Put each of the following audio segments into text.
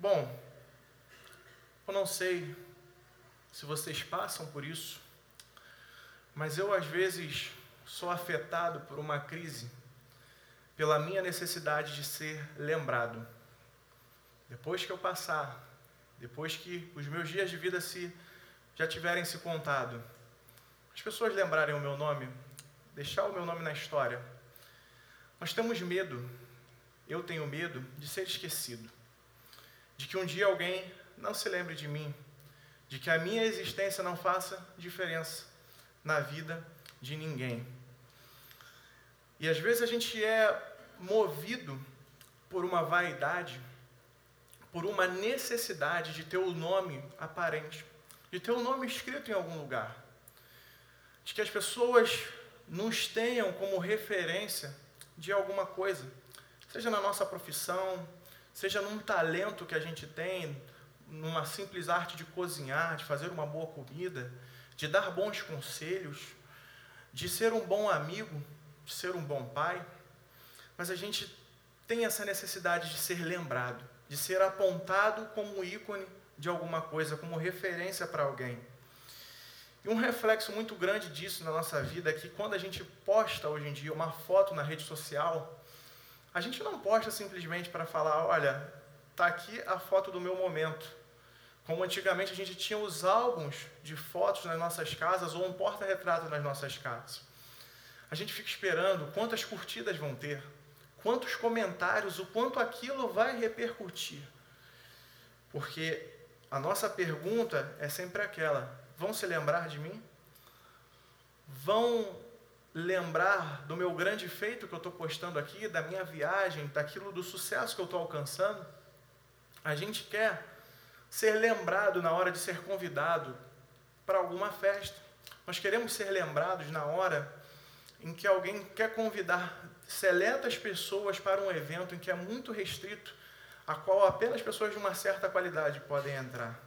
Bom, eu não sei se vocês passam por isso, mas eu às vezes sou afetado por uma crise pela minha necessidade de ser lembrado. Depois que eu passar, depois que os meus dias de vida se já tiverem se contado, as pessoas lembrarem o meu nome, deixar o meu nome na história. Nós temos medo, eu tenho medo de ser esquecido, de que um dia alguém não se lembre de mim, de que a minha existência não faça diferença na vida de ninguém. E às vezes a gente é movido por uma vaidade, por uma necessidade de ter o nome aparente, de ter o nome escrito em algum lugar, de que as pessoas nos tenham como referência de alguma coisa, seja na nossa profissão, seja num talento que a gente tem, numa simples arte de cozinhar, de fazer uma boa comida, de dar bons conselhos, de ser um bom amigo, de ser um bom pai. Mas a gente tem essa necessidade de ser lembrado, de ser apontado como ícone de alguma coisa, como referência para alguém. E um reflexo muito grande disso na nossa vida é que quando a gente posta hoje em dia uma foto na rede social, a gente não posta simplesmente para falar, olha, tá aqui a foto do meu momento. Como antigamente a gente tinha os álbuns de fotos nas nossas casas ou um porta-retrato nas nossas casas. A gente fica esperando quantas curtidas vão ter, quantos comentários, o quanto aquilo vai repercutir. Porque a nossa pergunta é sempre aquela: vão se lembrar de mim? Vão lembrar do meu grande feito que eu estou postando aqui, da minha viagem, daquilo do sucesso que eu estou alcançando? A gente quer ser lembrado na hora de ser convidado para alguma festa. Nós queremos ser lembrados na hora em que alguém quer convidar seletas pessoas para um evento em que é muito restrito, a qual apenas pessoas de uma certa qualidade podem entrar.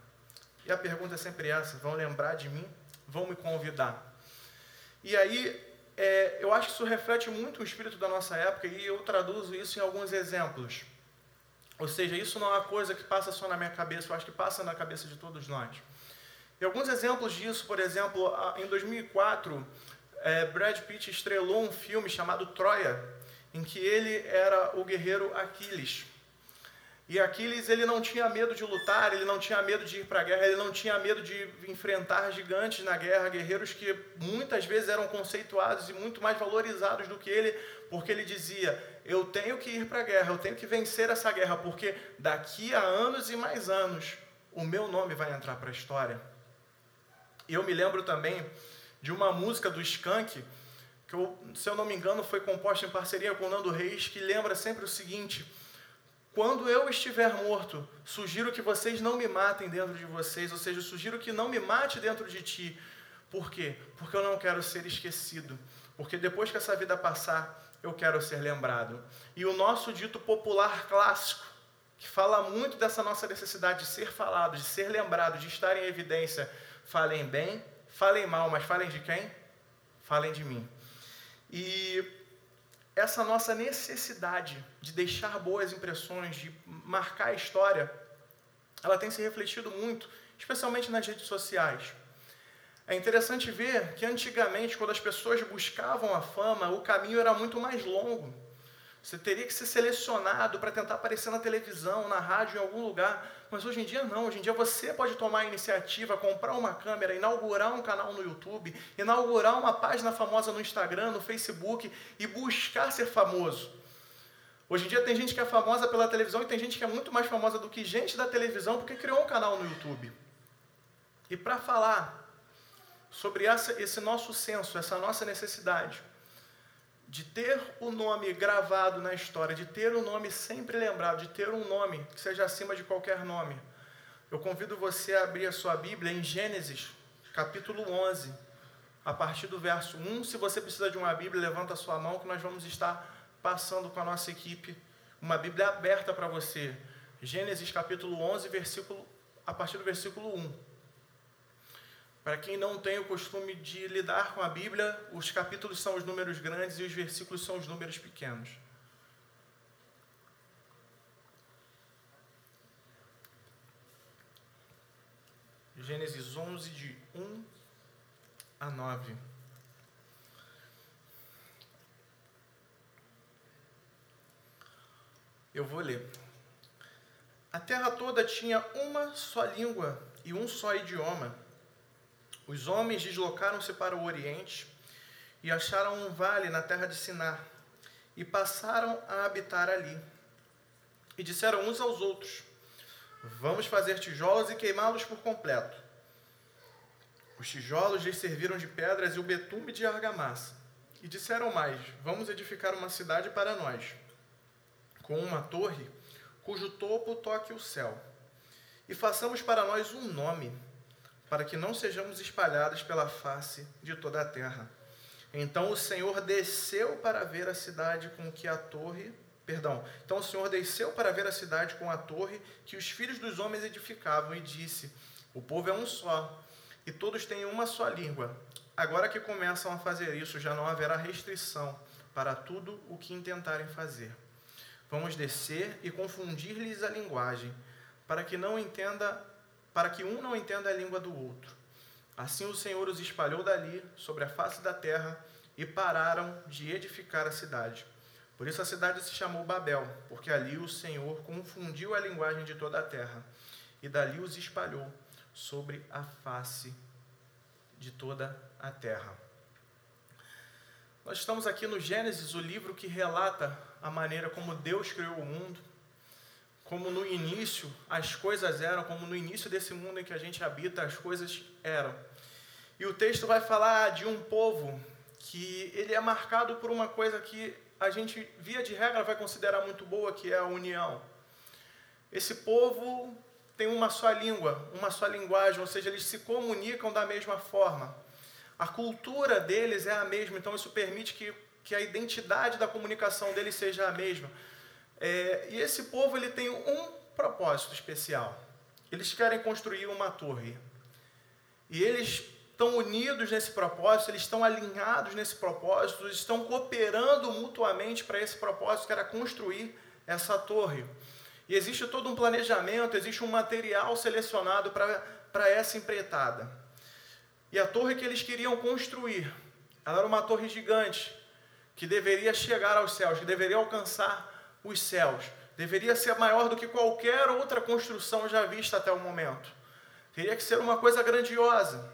E a pergunta é sempre essa: vão lembrar de mim? Vão me convidar? E aí, é, eu acho que isso reflete muito o espírito da nossa época e eu traduzo isso em alguns exemplos. Ou seja, isso não é uma coisa que passa só na minha cabeça, eu acho que passa na cabeça de todos nós. E alguns exemplos disso, por exemplo, em 2004, é, Brad Pitt estrelou um filme chamado Troia, em que ele era o guerreiro Aquiles. E Aquiles ele não tinha medo de lutar, ele não tinha medo de ir para a guerra, ele não tinha medo de enfrentar gigantes na guerra, guerreiros que muitas vezes eram conceituados e muito mais valorizados do que ele, porque ele dizia: Eu tenho que ir para a guerra, eu tenho que vencer essa guerra, porque daqui a anos e mais anos o meu nome vai entrar para a história. E eu me lembro também de uma música do Skank, que eu, se eu não me engano foi composta em parceria com o Nando Reis, que lembra sempre o seguinte quando eu estiver morto, sugiro que vocês não me matem dentro de vocês, ou seja, sugiro que não me mate dentro de ti. Por quê? Porque eu não quero ser esquecido. Porque depois que essa vida passar, eu quero ser lembrado. E o nosso dito popular clássico, que fala muito dessa nossa necessidade de ser falado, de ser lembrado, de estar em evidência, falem bem, falem mal, mas falem de quem? Falem de mim. E essa nossa necessidade de deixar boas impressões, de marcar a história, ela tem se refletido muito, especialmente nas redes sociais. É interessante ver que antigamente, quando as pessoas buscavam a fama, o caminho era muito mais longo. Você teria que ser selecionado para tentar aparecer na televisão, na rádio, em algum lugar. Mas hoje em dia não. Hoje em dia você pode tomar a iniciativa, comprar uma câmera, inaugurar um canal no YouTube, inaugurar uma página famosa no Instagram, no Facebook e buscar ser famoso. Hoje em dia tem gente que é famosa pela televisão e tem gente que é muito mais famosa do que gente da televisão porque criou um canal no YouTube. E para falar sobre essa, esse nosso senso, essa nossa necessidade, de ter o nome gravado na história, de ter o nome sempre lembrado, de ter um nome que seja acima de qualquer nome. Eu convido você a abrir a sua Bíblia em Gênesis, capítulo 11, a partir do verso 1. Se você precisa de uma Bíblia, levanta a sua mão que nós vamos estar passando com a nossa equipe uma Bíblia aberta para você. Gênesis capítulo 11, versículo a partir do versículo 1. Para quem não tem o costume de lidar com a Bíblia, os capítulos são os números grandes e os versículos são os números pequenos. Gênesis 11, de 1 a 9. Eu vou ler. A terra toda tinha uma só língua e um só idioma. Os homens deslocaram-se para o oriente e acharam um vale na terra de Sinar e passaram a habitar ali. E disseram uns aos outros: Vamos fazer tijolos e queimá-los por completo. Os tijolos lhes serviram de pedras e o betume de argamassa. E disseram mais: Vamos edificar uma cidade para nós, com uma torre cujo topo toque o céu. E façamos para nós um nome, para que não sejamos espalhados pela face de toda a terra. Então o Senhor desceu para ver a cidade com que a torre, perdão. Então o Senhor desceu para ver a cidade com a torre que os filhos dos homens edificavam e disse: O povo é um só, e todos têm uma só língua. Agora que começam a fazer isso, já não haverá restrição para tudo o que intentarem fazer. Vamos descer e confundir-lhes a linguagem, para que não entenda, para que um não entenda a língua do outro. Assim o Senhor os espalhou dali sobre a face da terra e pararam de edificar a cidade. Por isso a cidade se chamou Babel, porque ali o Senhor confundiu a linguagem de toda a terra e dali os espalhou sobre a face de toda a terra. Nós estamos aqui no Gênesis, o livro que relata a maneira como Deus criou o mundo, como no início as coisas eram, como no início desse mundo em que a gente habita as coisas eram. E o texto vai falar de um povo que ele é marcado por uma coisa que a gente, via de regra, vai considerar muito boa, que é a união. Esse povo tem uma só língua, uma só linguagem, ou seja, eles se comunicam da mesma forma. A cultura deles é a mesma, então isso permite que que a identidade da comunicação dele seja a mesma. É, e esse povo ele tem um propósito especial. Eles querem construir uma torre. E eles estão unidos nesse propósito, eles estão alinhados nesse propósito, eles estão cooperando mutuamente para esse propósito, que era construir essa torre. E existe todo um planejamento, existe um material selecionado para essa empreitada. E a torre que eles queriam construir, ela era uma torre gigante, que deveria chegar aos céus, que deveria alcançar os céus, deveria ser maior do que qualquer outra construção já vista até o momento. Teria que ser uma coisa grandiosa.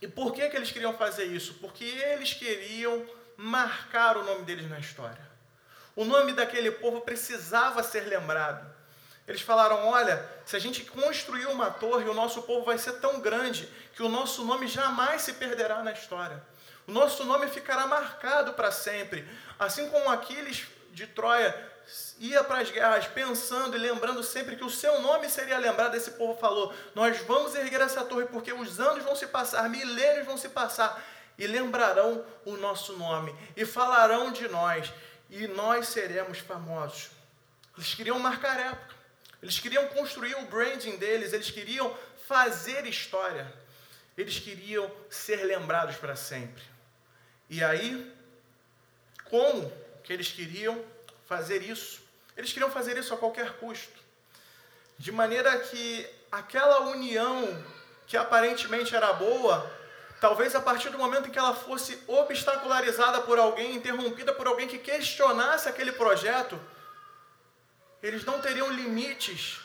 E por que, que eles queriam fazer isso? Porque eles queriam marcar o nome deles na história. O nome daquele povo precisava ser lembrado. Eles falaram: olha, se a gente construir uma torre, o nosso povo vai ser tão grande que o nosso nome jamais se perderá na história. O nosso nome ficará marcado para sempre. Assim como Aquiles de Troia ia para as guerras pensando e lembrando sempre que o seu nome seria lembrado, esse povo falou: Nós vamos erguer essa torre porque os anos vão se passar, milênios vão se passar e lembrarão o nosso nome e falarão de nós e nós seremos famosos. Eles queriam marcar época, eles queriam construir o branding deles, eles queriam fazer história, eles queriam ser lembrados para sempre. E aí, como que eles queriam fazer isso? Eles queriam fazer isso a qualquer custo. De maneira que aquela união que aparentemente era boa, talvez a partir do momento em que ela fosse obstacularizada por alguém, interrompida por alguém que questionasse aquele projeto, eles não teriam limites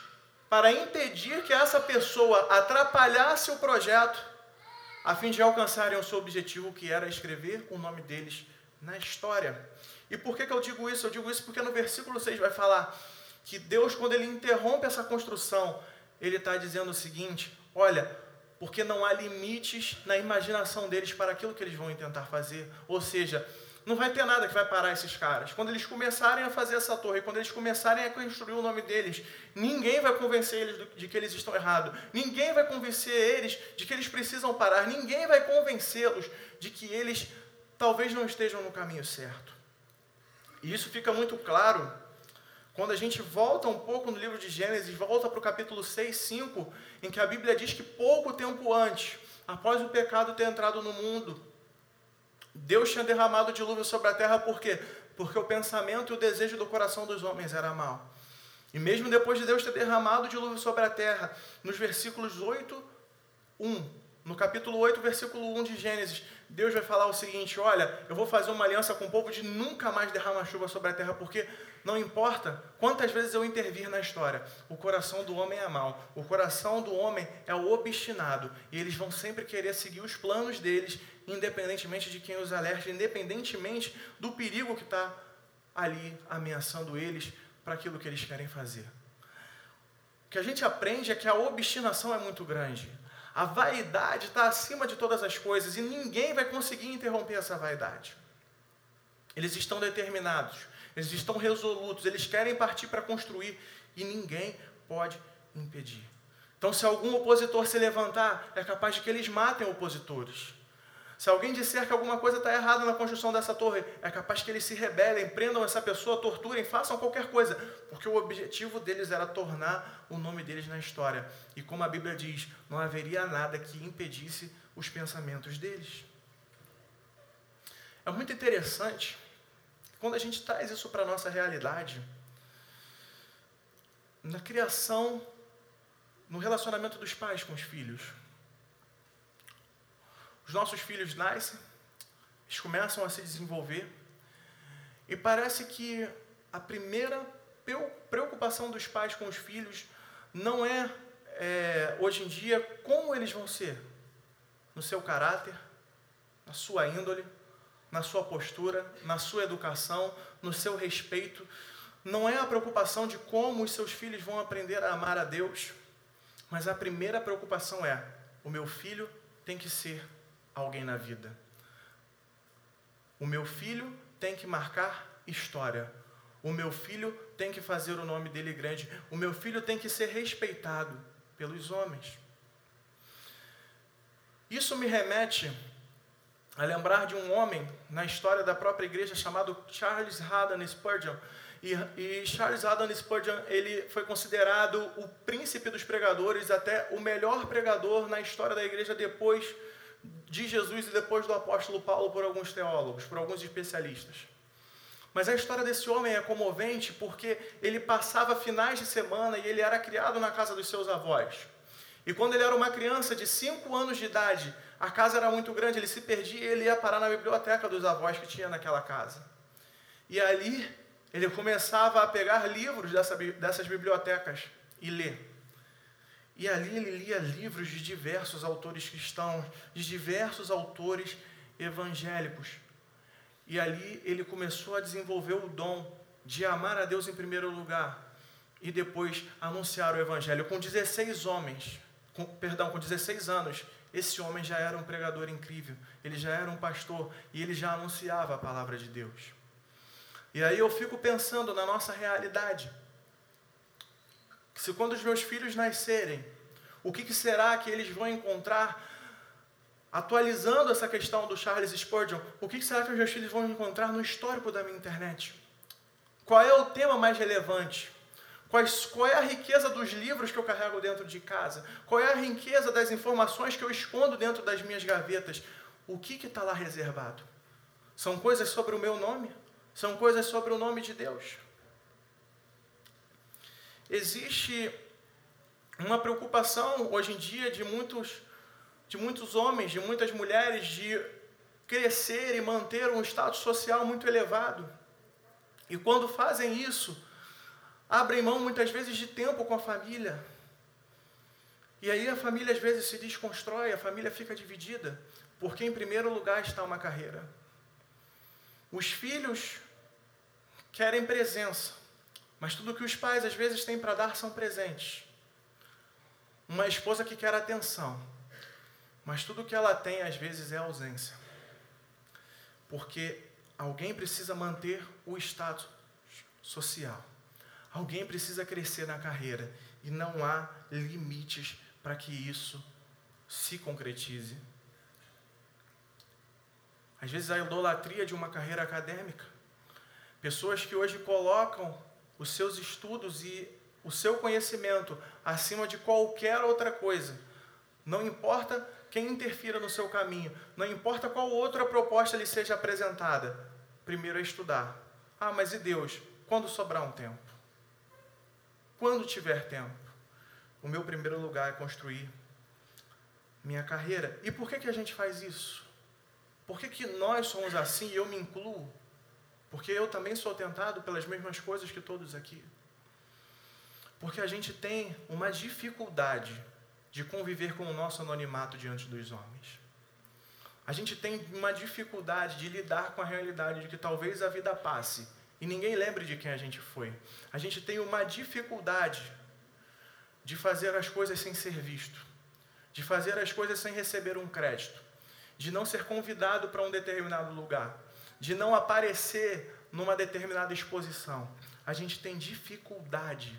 para impedir que essa pessoa atrapalhasse o projeto a fim de alcançarem o seu objetivo, que era escrever o nome deles na história. E por que, que eu digo isso? Eu digo isso porque no versículo 6 vai falar que Deus, quando ele interrompe essa construção, ele está dizendo o seguinte: olha, porque não há limites na imaginação deles para aquilo que eles vão tentar fazer. Ou seja, não vai ter nada que vai parar esses caras. Quando eles começarem a fazer essa torre, quando eles começarem a construir o nome deles, ninguém vai convencer eles de que eles estão errados. Ninguém vai convencer eles de que eles precisam parar. Ninguém vai convencê-los de que eles talvez não estejam no caminho certo. E isso fica muito claro quando a gente volta um pouco no livro de Gênesis, volta para o capítulo 6, 5, em que a Bíblia diz que pouco tempo antes, após o pecado ter entrado no mundo, Deus tinha derramado dilúvio sobre a terra por quê? Porque o pensamento e o desejo do coração dos homens era mal. E mesmo depois de Deus ter derramado dilúvio sobre a terra, nos versículos 8 1, no capítulo 8, versículo 1 de Gênesis, Deus vai falar o seguinte: Olha, eu vou fazer uma aliança com o povo de nunca mais derramar chuva sobre a terra, porque não importa quantas vezes eu intervir na história, o coração do homem é mau, o coração do homem é o obstinado, e eles vão sempre querer seguir os planos deles, independentemente de quem os alerte, independentemente do perigo que está ali ameaçando eles para aquilo que eles querem fazer. O que a gente aprende é que a obstinação é muito grande. A vaidade está acima de todas as coisas e ninguém vai conseguir interromper essa vaidade. Eles estão determinados, eles estão resolutos, eles querem partir para construir e ninguém pode impedir. Então, se algum opositor se levantar, é capaz de que eles matem opositores. Se alguém disser que alguma coisa está errada na construção dessa torre, é capaz que eles se rebelem, prendam essa pessoa, torturem, façam qualquer coisa, porque o objetivo deles era tornar o nome deles na história. E como a Bíblia diz, não haveria nada que impedisse os pensamentos deles. É muito interessante quando a gente traz isso para a nossa realidade, na criação, no relacionamento dos pais com os filhos. Os nossos filhos nascem, eles começam a se desenvolver, e parece que a primeira preocupação dos pais com os filhos não é, é, hoje em dia, como eles vão ser, no seu caráter, na sua índole, na sua postura, na sua educação, no seu respeito. Não é a preocupação de como os seus filhos vão aprender a amar a Deus, mas a primeira preocupação é: o meu filho tem que ser alguém na vida. O meu filho tem que marcar história. O meu filho tem que fazer o nome dele grande. O meu filho tem que ser respeitado pelos homens. Isso me remete a lembrar de um homem na história da própria igreja chamado Charles Haddon Spurgeon. E, e, Charles Haddon Spurgeon ele foi considerado o príncipe dos pregadores, até o melhor pregador na história da igreja depois de Jesus e depois do apóstolo Paulo por alguns teólogos, por alguns especialistas. Mas a história desse homem é comovente porque ele passava finais de semana e ele era criado na casa dos seus avós. E quando ele era uma criança de 5 anos de idade, a casa era muito grande, ele se perdia e ele ia parar na biblioteca dos avós que tinha naquela casa. E ali ele começava a pegar livros dessa, dessas bibliotecas e ler. E ali ele lia livros de diversos autores cristãos, de diversos autores evangélicos. E ali ele começou a desenvolver o dom de amar a Deus em primeiro lugar e depois anunciar o evangelho. Com 16 homens, com, perdão, com 16 anos, esse homem já era um pregador incrível, ele já era um pastor e ele já anunciava a palavra de Deus. E aí eu fico pensando na nossa realidade se quando os meus filhos nascerem, o que, que será que eles vão encontrar? Atualizando essa questão do Charles Spurgeon, o que, que será que os meus filhos vão encontrar no histórico da minha internet? Qual é o tema mais relevante? Qual é a riqueza dos livros que eu carrego dentro de casa? Qual é a riqueza das informações que eu escondo dentro das minhas gavetas? O que está lá reservado? São coisas sobre o meu nome? São coisas sobre o nome de Deus? Existe uma preocupação hoje em dia de muitos, de muitos homens, de muitas mulheres, de crescer e manter um status social muito elevado. E quando fazem isso, abrem mão muitas vezes de tempo com a família. E aí a família às vezes se desconstrói, a família fica dividida, porque em primeiro lugar está uma carreira. Os filhos querem presença, mas tudo que os pais às vezes têm para dar são presentes. Uma esposa que quer atenção, mas tudo que ela tem às vezes é ausência. Porque alguém precisa manter o status social. Alguém precisa crescer na carreira e não há limites para que isso se concretize. Às vezes a idolatria de uma carreira acadêmica. Pessoas que hoje colocam os seus estudos e o seu conhecimento acima de qualquer outra coisa. Não importa quem interfira no seu caminho, não importa qual outra proposta lhe seja apresentada. Primeiro é estudar. Ah, mas e Deus? Quando sobrar um tempo? Quando tiver tempo? O meu primeiro lugar é construir minha carreira. E por que, que a gente faz isso? Por que, que nós somos assim e eu me incluo? Porque eu também sou tentado pelas mesmas coisas que todos aqui. Porque a gente tem uma dificuldade de conviver com o nosso anonimato diante dos homens. A gente tem uma dificuldade de lidar com a realidade de que talvez a vida passe e ninguém lembre de quem a gente foi. A gente tem uma dificuldade de fazer as coisas sem ser visto, de fazer as coisas sem receber um crédito, de não ser convidado para um determinado lugar, de não aparecer numa determinada exposição. A gente tem dificuldade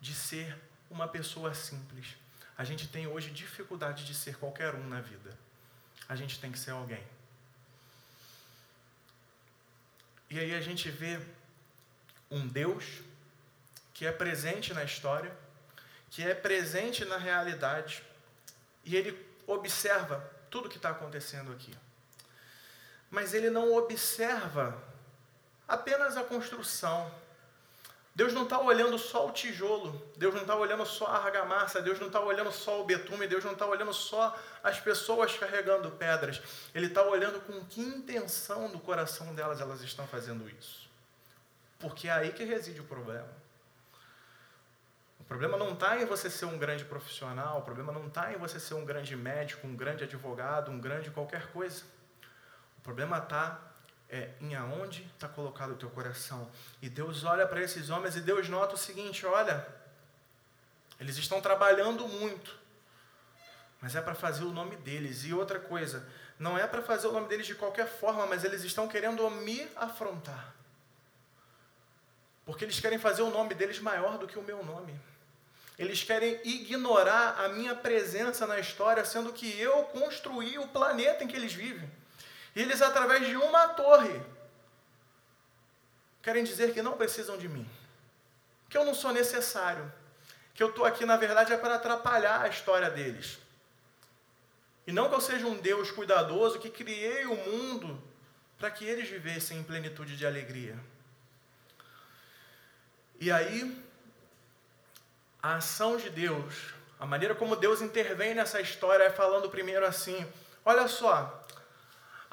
de ser uma pessoa simples. A gente tem hoje dificuldade de ser qualquer um na vida. A gente tem que ser alguém. E aí a gente vê um Deus que é presente na história, que é presente na realidade, e ele observa tudo o que está acontecendo aqui. Mas ele não observa apenas a construção. Deus não está olhando só o tijolo, Deus não está olhando só a argamassa, Deus não está olhando só o betume, Deus não está olhando só as pessoas carregando pedras. Ele está olhando com que intenção no coração delas elas estão fazendo isso. Porque é aí que reside o problema. O problema não está em você ser um grande profissional, o problema não está em você ser um grande médico, um grande advogado, um grande qualquer coisa. Problema está é, em aonde está colocado o teu coração. E Deus olha para esses homens e Deus nota o seguinte: olha, eles estão trabalhando muito, mas é para fazer o nome deles. E outra coisa, não é para fazer o nome deles de qualquer forma, mas eles estão querendo me afrontar. Porque eles querem fazer o nome deles maior do que o meu nome. Eles querem ignorar a minha presença na história, sendo que eu construí o planeta em que eles vivem. E eles, através de uma torre, querem dizer que não precisam de mim, que eu não sou necessário, que eu estou aqui, na verdade, é para atrapalhar a história deles. E não que eu seja um Deus cuidadoso que criei o mundo para que eles vivessem em plenitude de alegria. E aí, a ação de Deus, a maneira como Deus intervém nessa história é falando primeiro assim: olha só,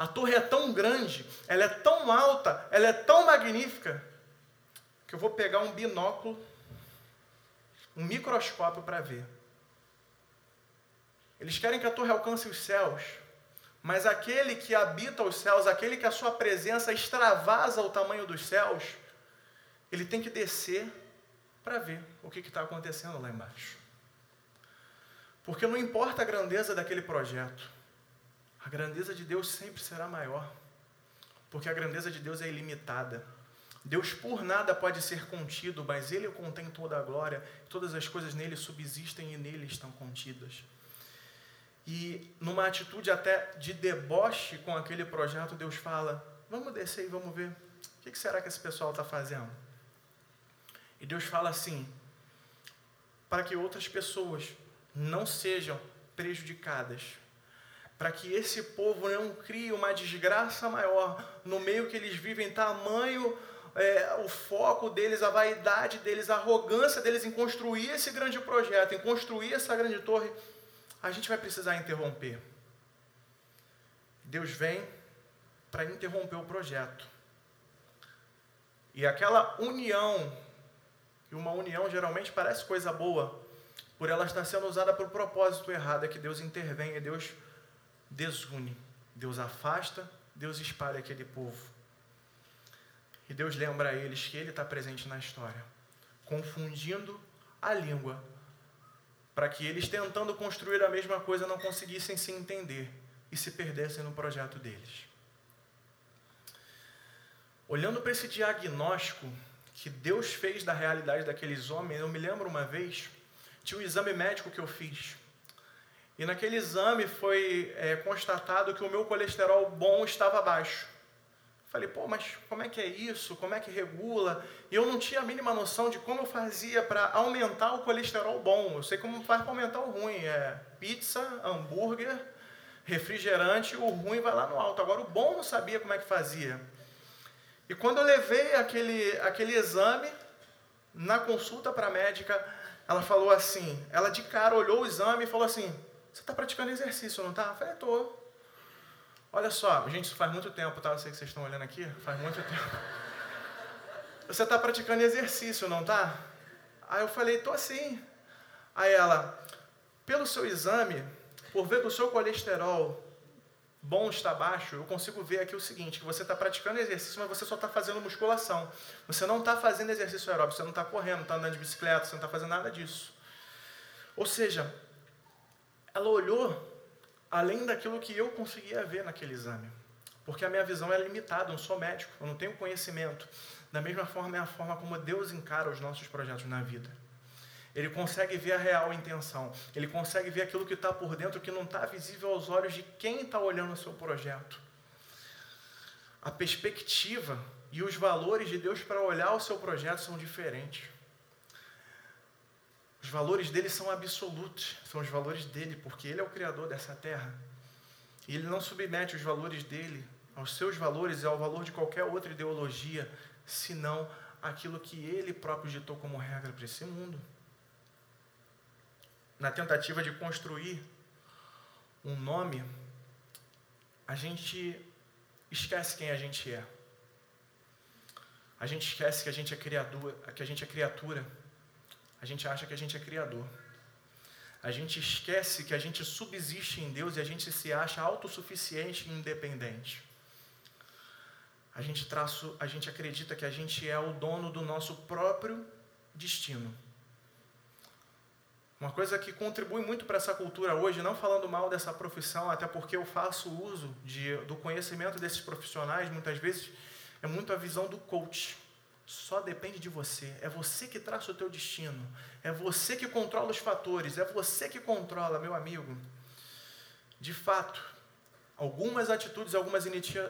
a torre é tão grande, ela é tão alta, ela é tão magnífica, que eu vou pegar um binóculo, um microscópio para ver. Eles querem que a torre alcance os céus, mas aquele que habita os céus, aquele que a sua presença extravasa o tamanho dos céus, ele tem que descer para ver o que está acontecendo lá embaixo. Porque não importa a grandeza daquele projeto, a grandeza de Deus sempre será maior, porque a grandeza de Deus é ilimitada. Deus por nada pode ser contido, mas Ele contém toda a glória, todas as coisas nele subsistem e nele estão contidas. E numa atitude até de deboche com aquele projeto, Deus fala: Vamos descer e vamos ver. O que será que esse pessoal está fazendo? E Deus fala assim: para que outras pessoas não sejam prejudicadas, para que esse povo não crie uma desgraça maior no meio que eles vivem, tamanho é, o foco deles, a vaidade deles, a arrogância deles em construir esse grande projeto, em construir essa grande torre, a gente vai precisar interromper. Deus vem para interromper o projeto. E aquela união e uma união geralmente parece coisa boa, por ela estar sendo usada para o propósito errado, é que Deus intervém e Deus desune. Deus afasta, Deus espalha aquele povo. E Deus lembra a eles que Ele está presente na história, confundindo a língua, para que eles, tentando construir a mesma coisa, não conseguissem se entender e se perdessem no projeto deles. Olhando para esse diagnóstico que Deus fez da realidade daqueles homens, eu me lembro uma vez, tinha um exame médico que eu fiz. E naquele exame foi é, constatado que o meu colesterol bom estava baixo. Falei, pô, mas como é que é isso? Como é que regula? E eu não tinha a mínima noção de como eu fazia para aumentar o colesterol bom. Eu sei como faz para aumentar o ruim. É pizza, hambúrguer, refrigerante, o ruim vai lá no alto. Agora o bom não sabia como é que fazia. E quando eu levei aquele, aquele exame, na consulta para a médica, ela falou assim, ela de cara olhou o exame e falou assim, você está praticando exercício, não está? Eu falei, estou. Olha só, gente, isso faz muito tempo, tá? Eu sei que vocês estão olhando aqui, faz muito tempo. Você está praticando exercício, não tá? Aí eu falei, tô sim. Aí ela, pelo seu exame, por ver que o seu colesterol bom está baixo, eu consigo ver aqui o seguinte, que você está praticando exercício, mas você só está fazendo musculação. Você não está fazendo exercício aeróbico, você não está correndo, não está andando de bicicleta, você não está fazendo nada disso. Ou seja, ela olhou além daquilo que eu conseguia ver naquele exame. Porque a minha visão é limitada, eu não sou médico, eu não tenho conhecimento. Da mesma forma, é a forma como Deus encara os nossos projetos na vida. Ele consegue ver a real intenção. Ele consegue ver aquilo que está por dentro, que não está visível aos olhos de quem está olhando o seu projeto. A perspectiva e os valores de Deus para olhar o seu projeto são diferentes. Os valores dele são absolutos, são os valores dele, porque ele é o criador dessa terra. E ele não submete os valores dele aos seus valores e ao valor de qualquer outra ideologia, senão aquilo que ele próprio ditou como regra para esse mundo na tentativa de construir um nome, a gente esquece quem a gente é. A gente esquece que a gente é criador, que a gente é criatura. A gente acha que a gente é criador. A gente esquece que a gente subsiste em Deus e a gente se acha autossuficiente e independente. A gente traço, a gente acredita que a gente é o dono do nosso próprio destino. Uma coisa que contribui muito para essa cultura hoje, não falando mal dessa profissão, até porque eu faço uso de, do conhecimento desses profissionais, muitas vezes, é muito a visão do coach. Só depende de você. É você que traça o teu destino. É você que controla os fatores. É você que controla, meu amigo. De fato, algumas atitudes, algumas,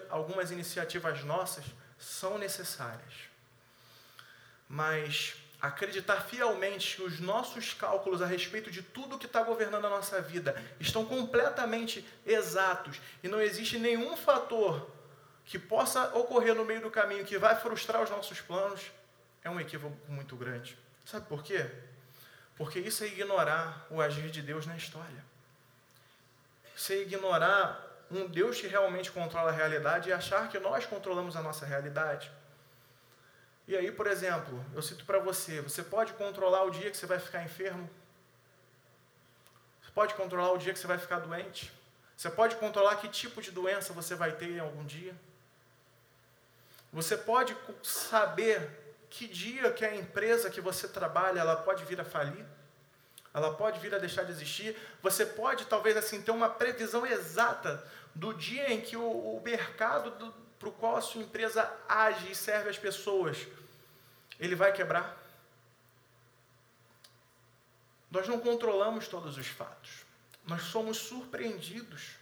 algumas iniciativas nossas são necessárias. Mas acreditar fielmente que os nossos cálculos a respeito de tudo que está governando a nossa vida estão completamente exatos e não existe nenhum fator que possa ocorrer no meio do caminho que vai frustrar os nossos planos, é um equívoco muito grande. Sabe por quê? Porque isso é ignorar o agir de Deus na história. Isso é ignorar um Deus que realmente controla a realidade e achar que nós controlamos a nossa realidade. E aí, por exemplo, eu cito para você: você pode controlar o dia que você vai ficar enfermo? Você pode controlar o dia que você vai ficar doente? Você pode controlar que tipo de doença você vai ter em algum dia? Você pode saber que dia que a empresa que você trabalha ela pode vir a falir? Ela pode vir a deixar de existir? Você pode talvez assim ter uma previsão exata do dia em que o, o mercado para o qual a sua empresa age e serve as pessoas ele vai quebrar. Nós não controlamos todos os fatos. Nós somos surpreendidos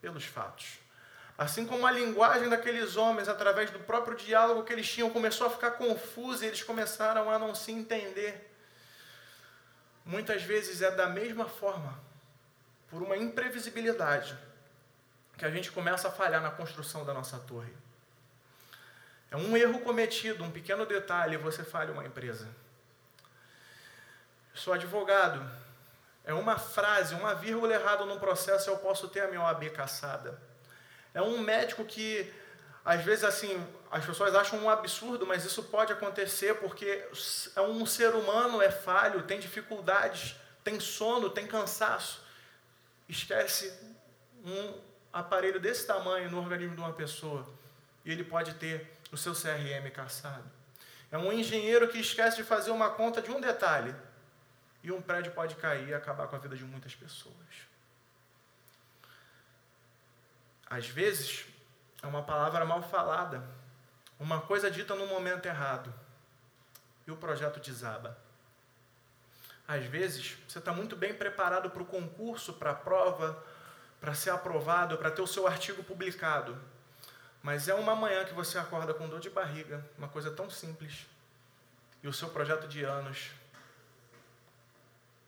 pelos fatos. Assim como a linguagem daqueles homens, através do próprio diálogo que eles tinham, começou a ficar confusa e eles começaram a não se entender. Muitas vezes é da mesma forma, por uma imprevisibilidade, que a gente começa a falhar na construção da nossa torre. É um erro cometido, um pequeno detalhe, você falha uma empresa. Sou advogado. É uma frase, uma vírgula errada num processo, eu posso ter a minha OAB caçada. É um médico que, às vezes, assim, as pessoas acham um absurdo, mas isso pode acontecer porque é um ser humano, é falho, tem dificuldades, tem sono, tem cansaço. Esquece um aparelho desse tamanho no organismo de uma pessoa e ele pode ter o seu CRM caçado. É um engenheiro que esquece de fazer uma conta de um detalhe e um prédio pode cair e acabar com a vida de muitas pessoas. Às vezes, é uma palavra mal falada, uma coisa dita no momento errado e o projeto desaba. Às vezes, você está muito bem preparado para o concurso, para a prova, para ser aprovado, para ter o seu artigo publicado. Mas é uma manhã que você acorda com dor de barriga, uma coisa tão simples, e o seu projeto de anos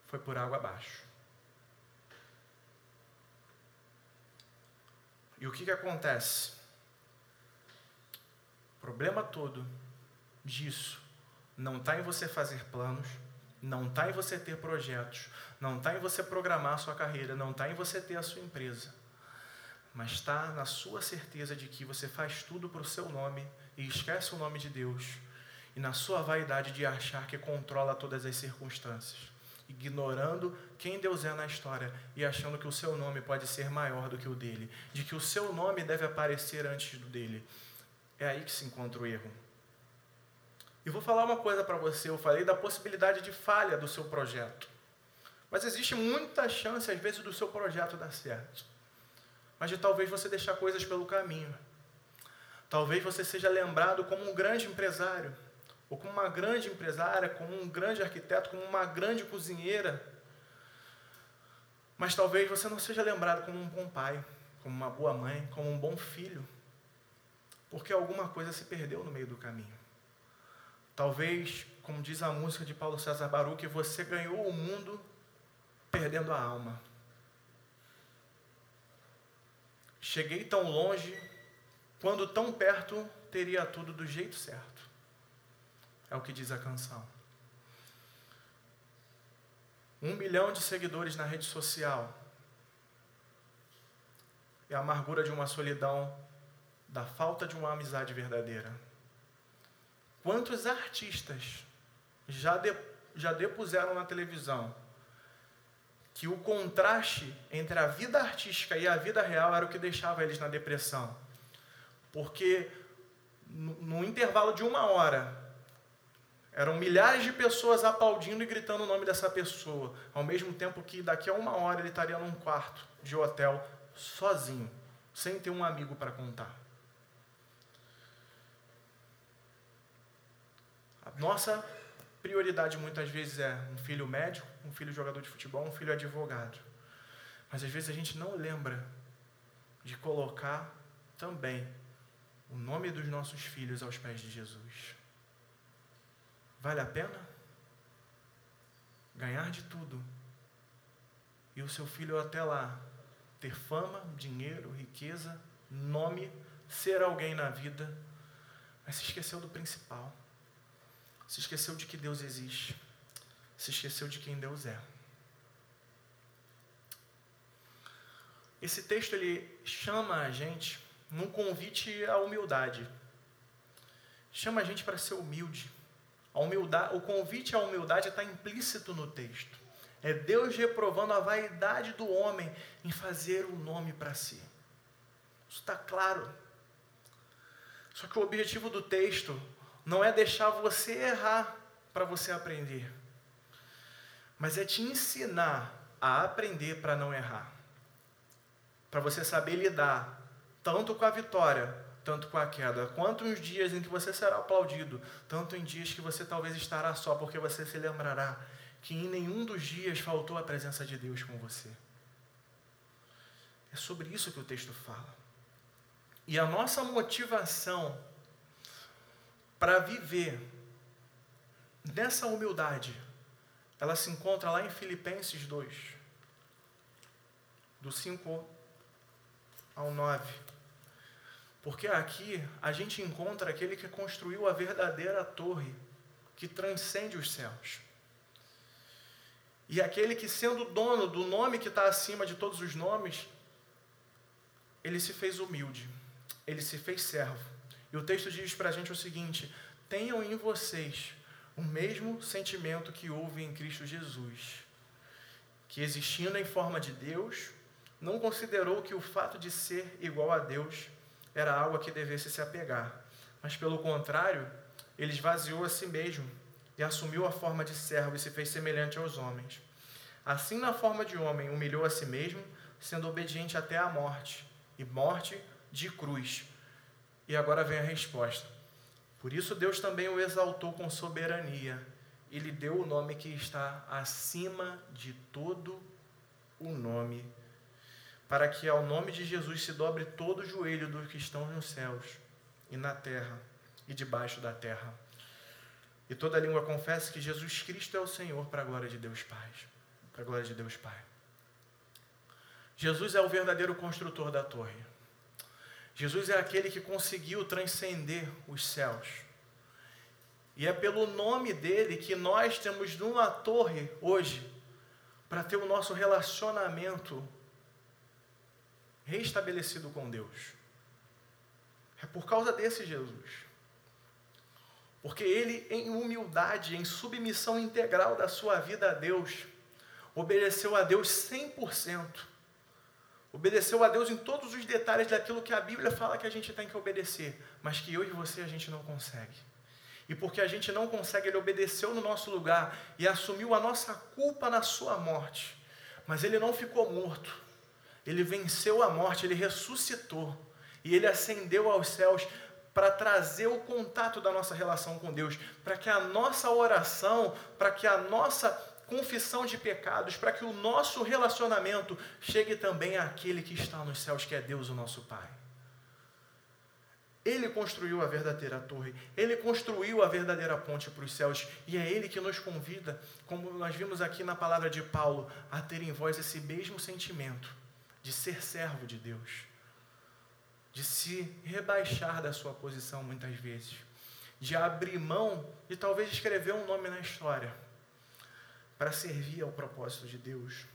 foi por água abaixo. E o que, que acontece? O problema todo disso não está em você fazer planos, Não está em você ter projetos, não está em você programar a sua carreira, não está em você ter a sua empresa, mas está na sua certeza de que você faz tudo para o seu nome e esquece o nome de Deus, e na sua vaidade de achar que controla todas as circunstâncias, ignorando quem Deus é na história e achando que o seu nome pode ser maior do que o dele, de que o seu nome deve aparecer antes do dele. É aí que se encontra o erro. E vou falar uma coisa para você, eu falei da possibilidade de falha do seu projeto. Mas existe muita chance, às vezes, do seu projeto dar certo. Mas de talvez você deixar coisas pelo caminho. Talvez você seja lembrado como um grande empresário, ou como uma grande empresária, como um grande arquiteto, como uma grande cozinheira. Mas talvez você não seja lembrado como um bom pai, como uma boa mãe, como um bom filho, porque alguma coisa se perdeu no meio do caminho. Talvez, como diz a música de Paulo César Baruch, você ganhou o mundo perdendo a alma. Cheguei tão longe, quando tão perto teria tudo do jeito certo. É o que diz a canção. Um milhão de seguidores na rede social. É a amargura de uma solidão, da falta de uma amizade verdadeira. Quantos artistas já, de, já depuseram na televisão que o contraste entre a vida artística e a vida real era o que deixava eles na depressão? Porque no, no intervalo de uma hora, eram milhares de pessoas aplaudindo e gritando o nome dessa pessoa, ao mesmo tempo que daqui a uma hora ele estaria num quarto de hotel, sozinho, sem ter um amigo para contar. nossa prioridade muitas vezes é um filho médico, um filho jogador de futebol, um filho advogado. Mas às vezes a gente não lembra de colocar também o nome dos nossos filhos aos pés de Jesus. Vale a pena? Ganhar de tudo e o seu filho até lá ter fama, dinheiro, riqueza, nome, ser alguém na vida, mas se esqueceu do principal. Se esqueceu de que Deus existe. Se esqueceu de quem Deus é. Esse texto ele chama a gente num convite à humildade. Chama a gente para ser humilde. A humildade, o convite à humildade está implícito no texto. É Deus reprovando a vaidade do homem em fazer o nome para si. Isso está claro. Só que o objetivo do texto não é deixar você errar para você aprender, mas é te ensinar a aprender para não errar, para você saber lidar tanto com a vitória, tanto com a queda, quanto nos dias em que você será aplaudido, tanto em dias que você talvez estará só, porque você se lembrará que em nenhum dos dias faltou a presença de Deus com você. É sobre isso que o texto fala. E a nossa motivação para viver nessa humildade, ela se encontra lá em Filipenses 2, do 5 ao 9. Porque aqui a gente encontra aquele que construiu a verdadeira torre que transcende os céus. E aquele que, sendo dono do nome que está acima de todos os nomes, ele se fez humilde, ele se fez servo e o texto diz para a gente o seguinte: tenham em vocês o mesmo sentimento que houve em Cristo Jesus, que existindo em forma de Deus, não considerou que o fato de ser igual a Deus era algo a que devesse se apegar, mas pelo contrário, ele esvaziou a si mesmo e assumiu a forma de servo e se fez semelhante aos homens. Assim, na forma de homem, humilhou a si mesmo, sendo obediente até a morte e morte de cruz. E agora vem a resposta. Por isso Deus também o exaltou com soberania e lhe deu o nome que está acima de todo o nome, para que ao nome de Jesus se dobre todo o joelho dos que estão nos céus e na terra e debaixo da terra. E toda língua confesse que Jesus Cristo é o Senhor para a glória de Deus Pai. Para a glória de Deus Pai. Jesus é o verdadeiro construtor da torre. Jesus é aquele que conseguiu transcender os céus. E é pelo nome dele que nós temos uma torre hoje para ter o nosso relacionamento restabelecido com Deus. É por causa desse Jesus. Porque ele, em humildade, em submissão integral da sua vida a Deus, obedeceu a Deus 100%. Obedeceu a Deus em todos os detalhes daquilo que a Bíblia fala que a gente tem que obedecer, mas que eu e você a gente não consegue. E porque a gente não consegue, ele obedeceu no nosso lugar e assumiu a nossa culpa na sua morte. Mas ele não ficou morto. Ele venceu a morte, ele ressuscitou e ele ascendeu aos céus para trazer o contato da nossa relação com Deus, para que a nossa oração, para que a nossa confissão de pecados, para que o nosso relacionamento chegue também àquele que está nos céus, que é Deus, o nosso Pai. Ele construiu a verdadeira torre, ele construiu a verdadeira ponte para os céus, e é ele que nos convida, como nós vimos aqui na palavra de Paulo, a ter em vós esse mesmo sentimento de ser servo de Deus, de se rebaixar da sua posição muitas vezes, de abrir mão de talvez escrever um nome na história para servir ao propósito de Deus.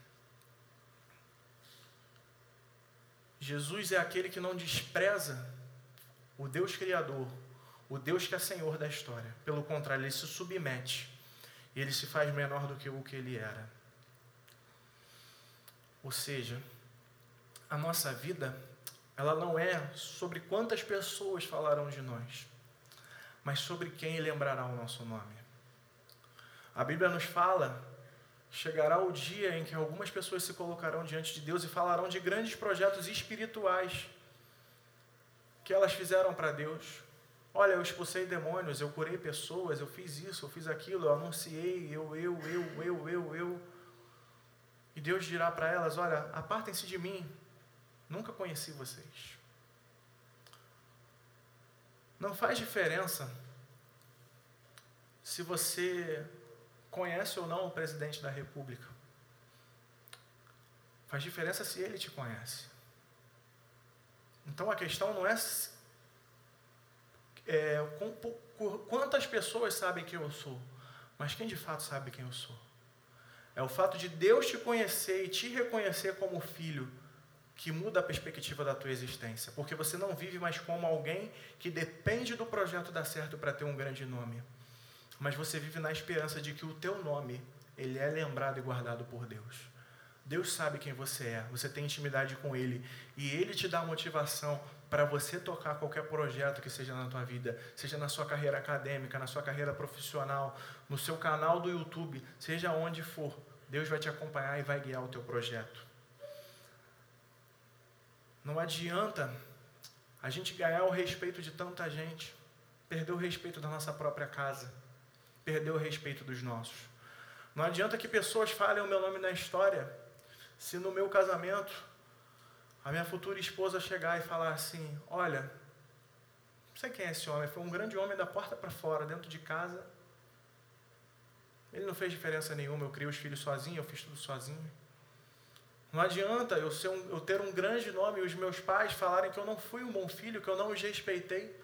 Jesus é aquele que não despreza o Deus Criador, o Deus que é Senhor da história. Pelo contrário, ele se submete e ele se faz menor do que o que ele era. Ou seja, a nossa vida, ela não é sobre quantas pessoas falarão de nós, mas sobre quem lembrará o nosso nome. A Bíblia nos fala chegará o dia em que algumas pessoas se colocarão diante de Deus e falarão de grandes projetos espirituais que elas fizeram para Deus. Olha, eu expulsei demônios, eu curei pessoas, eu fiz isso, eu fiz aquilo, eu anunciei, eu, eu, eu, eu, eu, eu. E Deus dirá para elas: Olha, apartem-se de mim, nunca conheci vocês. Não faz diferença se você conhece ou não o presidente da República. Faz diferença se ele te conhece. Então a questão não é, é com, quantas pessoas sabem quem eu sou, mas quem de fato sabe quem eu sou. É o fato de Deus te conhecer e te reconhecer como filho que muda a perspectiva da tua existência, porque você não vive mais como alguém que depende do projeto dar certo para ter um grande nome mas você vive na esperança de que o teu nome ele é lembrado e guardado por Deus. Deus sabe quem você é, você tem intimidade com Ele e Ele te dá motivação para você tocar qualquer projeto que seja na tua vida, seja na sua carreira acadêmica, na sua carreira profissional, no seu canal do YouTube, seja onde for, Deus vai te acompanhar e vai guiar o teu projeto. Não adianta a gente ganhar o respeito de tanta gente, perder o respeito da nossa própria casa perdeu o respeito dos nossos. Não adianta que pessoas falem o meu nome na história, se no meu casamento a minha futura esposa chegar e falar assim: Olha, não sei quem é esse homem, foi um grande homem da porta para fora, dentro de casa. Ele não fez diferença nenhuma, eu criei os filhos sozinho, eu fiz tudo sozinho. Não adianta eu, ser um, eu ter um grande nome e os meus pais falarem que eu não fui um bom filho, que eu não os respeitei,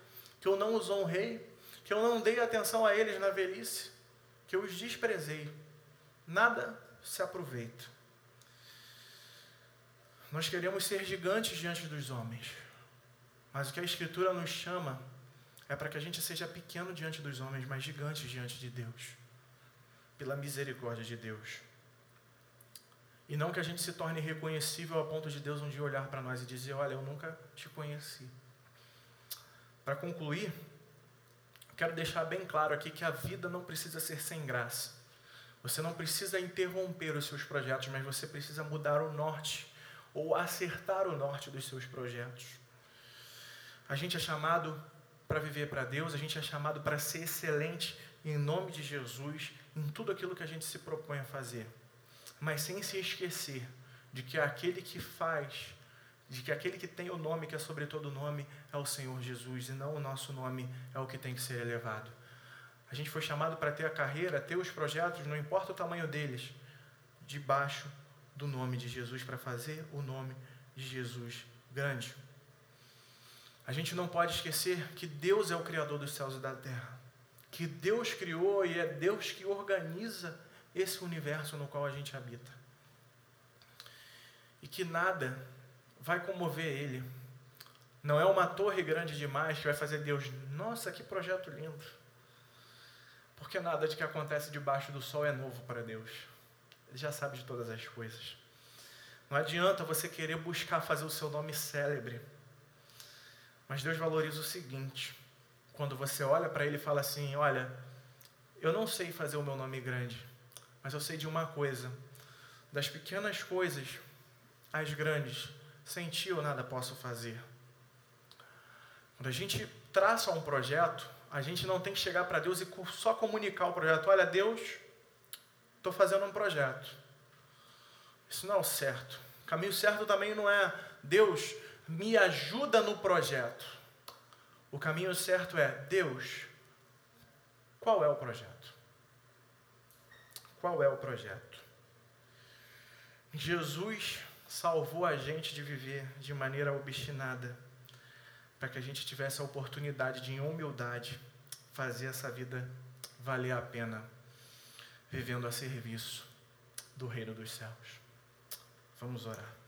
que eu não os honrei que eu não dei atenção a eles na velhice, que eu os desprezei. Nada se aproveita. Nós queremos ser gigantes diante dos homens, mas o que a Escritura nos chama é para que a gente seja pequeno diante dos homens, mas gigante diante de Deus, pela misericórdia de Deus. E não que a gente se torne reconhecível a ponto de Deus um dia olhar para nós e dizer: Olha, eu nunca te conheci. Para concluir, Quero deixar bem claro aqui que a vida não precisa ser sem graça. Você não precisa interromper os seus projetos, mas você precisa mudar o norte ou acertar o norte dos seus projetos. A gente é chamado para viver para Deus, a gente é chamado para ser excelente em nome de Jesus em tudo aquilo que a gente se propõe a fazer, mas sem se esquecer de que aquele que faz de que aquele que tem o nome que é sobre todo nome é o Senhor Jesus e não o nosso nome é o que tem que ser elevado. A gente foi chamado para ter a carreira, ter os projetos, não importa o tamanho deles, debaixo do nome de Jesus, para fazer o nome de Jesus grande. A gente não pode esquecer que Deus é o Criador dos céus e da terra, que Deus criou e é Deus que organiza esse universo no qual a gente habita. E que nada vai comover Ele. Não é uma torre grande demais que vai fazer Deus, nossa, que projeto lindo. Porque nada de que acontece debaixo do sol é novo para Deus. Ele já sabe de todas as coisas. Não adianta você querer buscar fazer o seu nome célebre. Mas Deus valoriza o seguinte: quando você olha para Ele e fala assim: Olha, eu não sei fazer o meu nome grande, mas eu sei de uma coisa: das pequenas coisas às grandes, sem ti eu nada posso fazer. Quando a gente traça um projeto, a gente não tem que chegar para Deus e só comunicar o projeto. Olha, Deus, estou fazendo um projeto. Isso não é o certo. O caminho certo também não é Deus, me ajuda no projeto. O caminho certo é Deus, qual é o projeto? Qual é o projeto? Jesus salvou a gente de viver de maneira obstinada para que a gente tivesse a oportunidade de, em humildade, fazer essa vida valer a pena, vivendo a serviço do Reino dos Céus. Vamos orar.